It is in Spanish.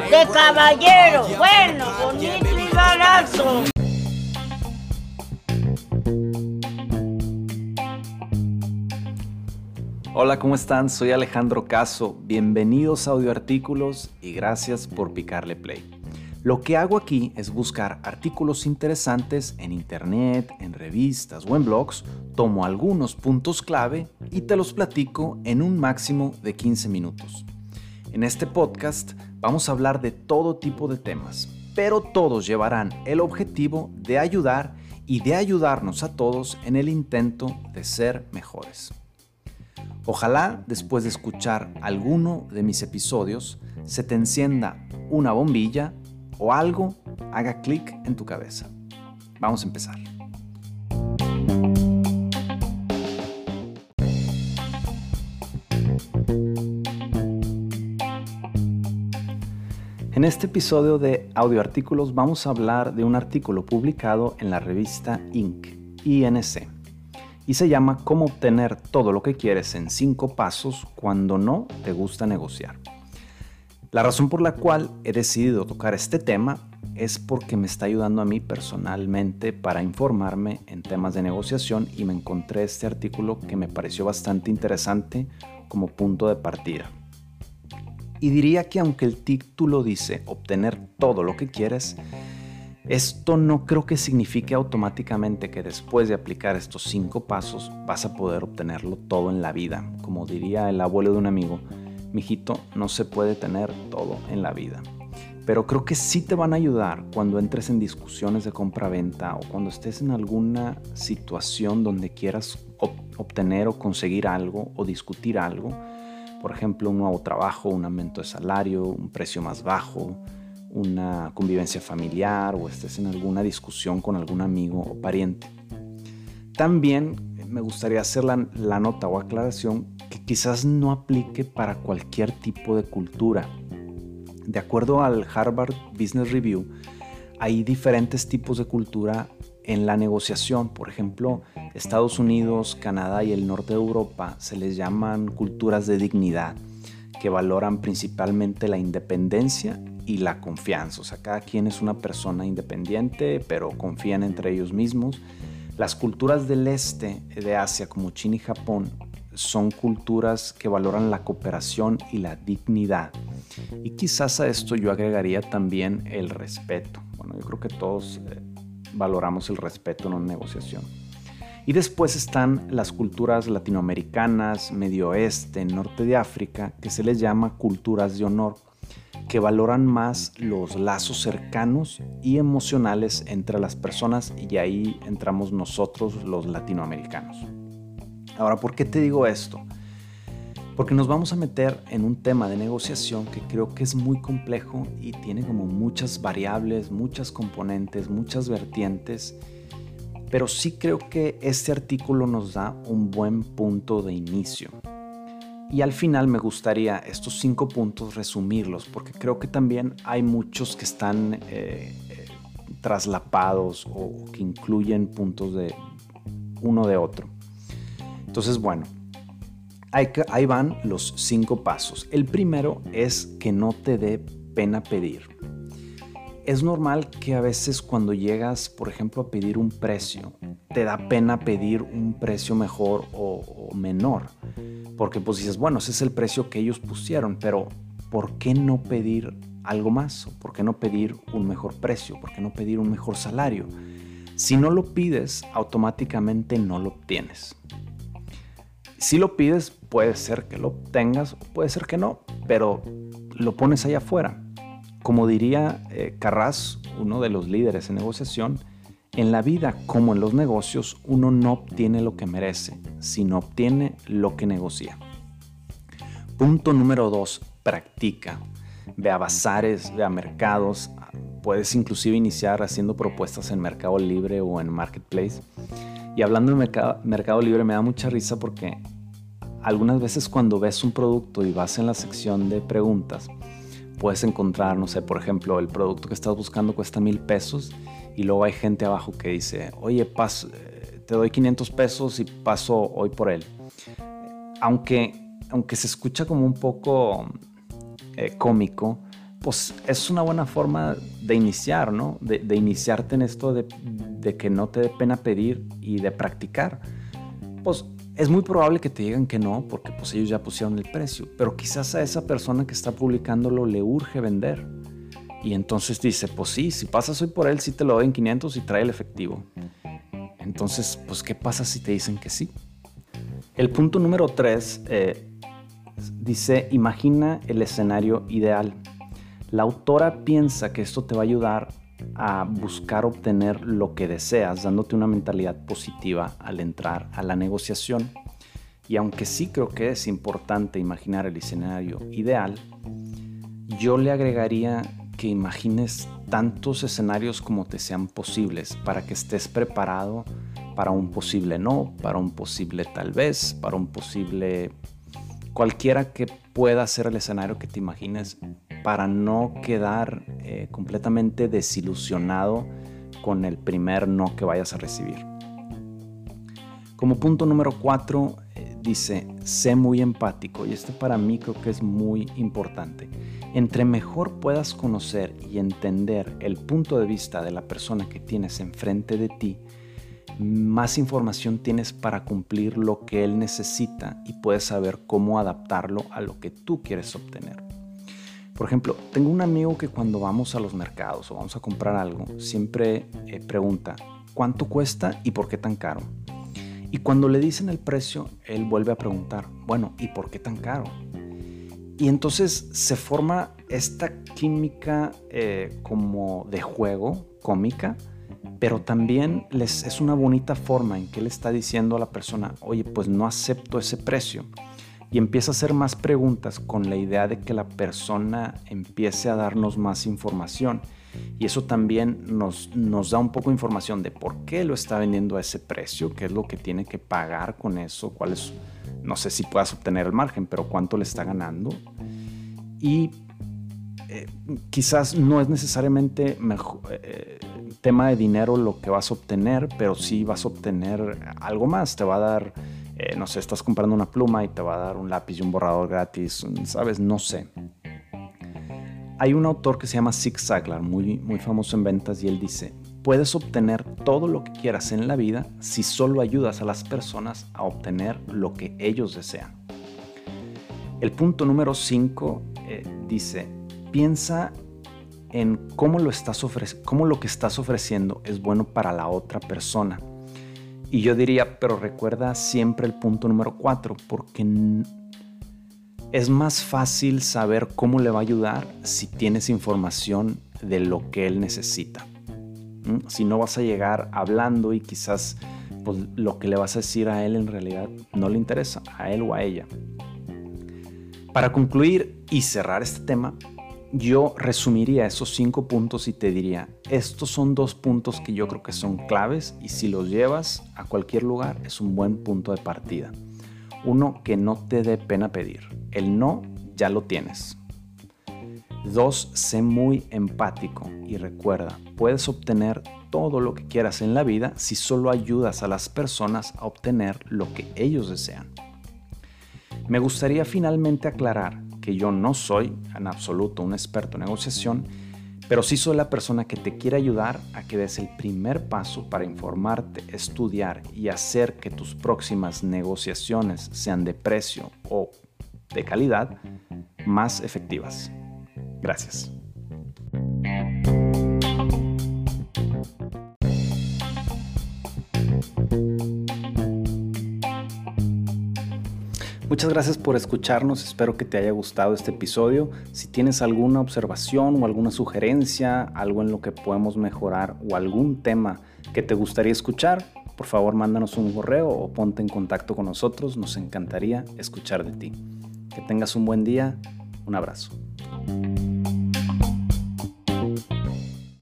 de caballero, bueno, bonito y barato. Hola, ¿cómo están? Soy Alejandro Caso. Bienvenidos a Audioartículos y gracias por picarle play. Lo que hago aquí es buscar artículos interesantes en internet, en revistas o en blogs, tomo algunos puntos clave y te los platico en un máximo de 15 minutos. En este podcast vamos a hablar de todo tipo de temas, pero todos llevarán el objetivo de ayudar y de ayudarnos a todos en el intento de ser mejores. Ojalá después de escuchar alguno de mis episodios se te encienda una bombilla o algo haga clic en tu cabeza. Vamos a empezar. En este episodio de Audio Artículos vamos a hablar de un artículo publicado en la revista Inc. INC y se llama Cómo obtener todo lo que quieres en 5 pasos cuando no te gusta negociar. La razón por la cual he decidido tocar este tema es porque me está ayudando a mí personalmente para informarme en temas de negociación y me encontré este artículo que me pareció bastante interesante como punto de partida. Y diría que aunque el título dice obtener todo lo que quieres, esto no creo que signifique automáticamente que después de aplicar estos cinco pasos vas a poder obtenerlo todo en la vida. Como diría el abuelo de un amigo, mijito, no se puede tener todo en la vida. Pero creo que sí te van a ayudar cuando entres en discusiones de compra-venta o cuando estés en alguna situación donde quieras obtener o conseguir algo o discutir algo. Por ejemplo, un nuevo trabajo, un aumento de salario, un precio más bajo, una convivencia familiar o estés en alguna discusión con algún amigo o pariente. También me gustaría hacer la, nota o aclaración que quizás no aplique para cualquier tipo de cultura. De acuerdo al Harvard Business Review, hay diferentes tipos de cultura en la negociación. Por ejemplo, Estados Unidos, Canadá y el norte de Europa se les llaman culturas de dignidad, que valoran principalmente la independencia y la confianza. O sea, cada quien es una persona independiente, pero confían entre ellos mismos. Las culturas del este de Asia, como China y Japón, son culturas que valoran la cooperación y la dignidad. Y quizás a esto yo agregaría también el respeto. Bueno, yo creo que todos eh, valoramos el respeto en una negociación. Y después están las culturas latinoamericanas, Medio Oeste, Norte de África, que se les llama culturas de honor que valoran más los lazos cercanos y emocionales entre las personas y ahí entramos nosotros los latinoamericanos. Ahora, ¿por qué te digo esto? Porque nos vamos a meter en un tema de negociación que creo que es muy complejo y tiene como muchas variables, muchas componentes, muchas vertientes, pero sí creo que este artículo nos da un buen punto de inicio. Y al final me gustaría estos cinco puntos resumirlos, porque creo que también hay muchos que están eh, eh, traslapados o que incluyen puntos de uno de otro. Entonces, bueno, ahí van los cinco pasos. El primero es que no te dé pena pedir. Es normal que a veces cuando llegas, por ejemplo, a pedir un precio, te da pena pedir un precio mejor o, o menor porque pues dices, bueno, ese es el precio que ellos pusieron, pero ¿por qué no pedir algo más? ¿Por qué no pedir un mejor precio? ¿Por qué no pedir un mejor salario? Si no lo pides, automáticamente no lo obtienes. Si lo pides, puede ser que lo obtengas, puede ser que no, pero lo pones allá afuera. Como diría eh, Carras, uno de los líderes en negociación, en la vida como en los negocios, uno no obtiene lo que merece, sino obtiene lo que negocia. Punto número dos, practica. Ve a bazares, ve a mercados. Puedes inclusive iniciar haciendo propuestas en Mercado Libre o en Marketplace. Y hablando de mercado, mercado Libre me da mucha risa porque algunas veces cuando ves un producto y vas en la sección de preguntas, puedes encontrar, no sé, por ejemplo, el producto que estás buscando cuesta mil pesos y luego hay gente abajo que dice, oye, eh, te doy 500 pesos y paso hoy por él. Aunque, aunque se escucha como un poco eh, cómico, pues es una buena forma de iniciar, ¿no? De, iniciarte en esto de, de, que no te dé pena pedir y de practicar. Pues es muy probable que te digan que no, porque pues ellos ya pusieron el precio, pero quizás a esa persona que está publicándolo le urge vender. Y entonces dice, pues sí, si pasas hoy por él, sí te lo doy en 500 y trae el efectivo. Entonces, pues, ¿qué pasa si te dicen que sí? El punto número 3 eh, dice, imagina el escenario ideal. La autora piensa que esto te va a ayudar a buscar obtener lo que deseas, dándote una mentalidad positiva al entrar a la negociación. Y aunque sí creo que es importante imaginar el escenario ideal, yo le agregaría que imagines tantos escenarios como te sean posibles para que estés preparado para un posible no, para un posible tal vez, para un posible cualquiera que pueda ser el escenario que te imagines para no quedar eh, completamente desilusionado con el primer no que vayas a recibir. Como punto número cuatro, eh, dice, sé muy empático y este para mí creo que es muy importante. Entre mejor puedas conocer y entender el punto de vista de la persona que tienes enfrente de ti, más información tienes para cumplir lo que él necesita y puedes saber cómo adaptarlo a lo que tú quieres obtener. Por ejemplo, tengo un amigo que cuando vamos a los mercados o vamos a comprar algo, siempre eh, pregunta, ¿cuánto cuesta y por qué tan caro? Y cuando le dicen el precio, él vuelve a preguntar, bueno, ¿y por qué tan caro? Y entonces se forma esta química eh, como de juego, cómica, pero también es una bonita forma en que él está diciendo a la persona, oye, pues no acepto ese precio y empieza a hacer más preguntas con la idea de que la persona empiece a darnos más información. Y eso también nos, nos da un poco de información de por qué lo está vendiendo a ese precio, qué es lo que tiene que pagar con eso, cuál es, no sé si puedas obtener el margen, pero cuánto le está ganando. Y eh, quizás no es necesariamente mejor, eh, tema de dinero lo que vas a obtener, pero sí vas a obtener algo más, te va a dar eh, no sé, estás comprando una pluma y te va a dar un lápiz y un borrador gratis, ¿sabes? No sé. Hay un autor que se llama Zig Ziglar, muy, muy famoso en ventas, y él dice, puedes obtener todo lo que quieras en la vida si solo ayudas a las personas a obtener lo que ellos desean. El punto número 5 eh, dice, piensa en cómo lo, estás cómo lo que estás ofreciendo es bueno para la otra persona y yo diría, pero recuerda siempre el punto número cuatro, porque es más fácil saber cómo le va a ayudar si tienes información de lo que él necesita. Si no vas a llegar hablando y quizás pues, lo que le vas a decir a él en realidad no le interesa, a él o a ella. Para concluir y cerrar este tema, yo resumiría esos cinco puntos y te diría, estos son dos puntos que yo creo que son claves y si los llevas a cualquier lugar es un buen punto de partida. Uno, que no te dé pena pedir. El no ya lo tienes. Dos, sé muy empático y recuerda, puedes obtener todo lo que quieras en la vida si solo ayudas a las personas a obtener lo que ellos desean. Me gustaría finalmente aclarar que yo no soy en absoluto un experto en negociación, pero sí soy la persona que te quiere ayudar a que des el primer paso para informarte, estudiar y hacer que tus próximas negociaciones sean de precio o de calidad más efectivas. Gracias. Muchas gracias por escucharnos, espero que te haya gustado este episodio. Si tienes alguna observación o alguna sugerencia, algo en lo que podemos mejorar o algún tema que te gustaría escuchar, por favor mándanos un correo o ponte en contacto con nosotros, nos encantaría escuchar de ti. Que tengas un buen día, un abrazo.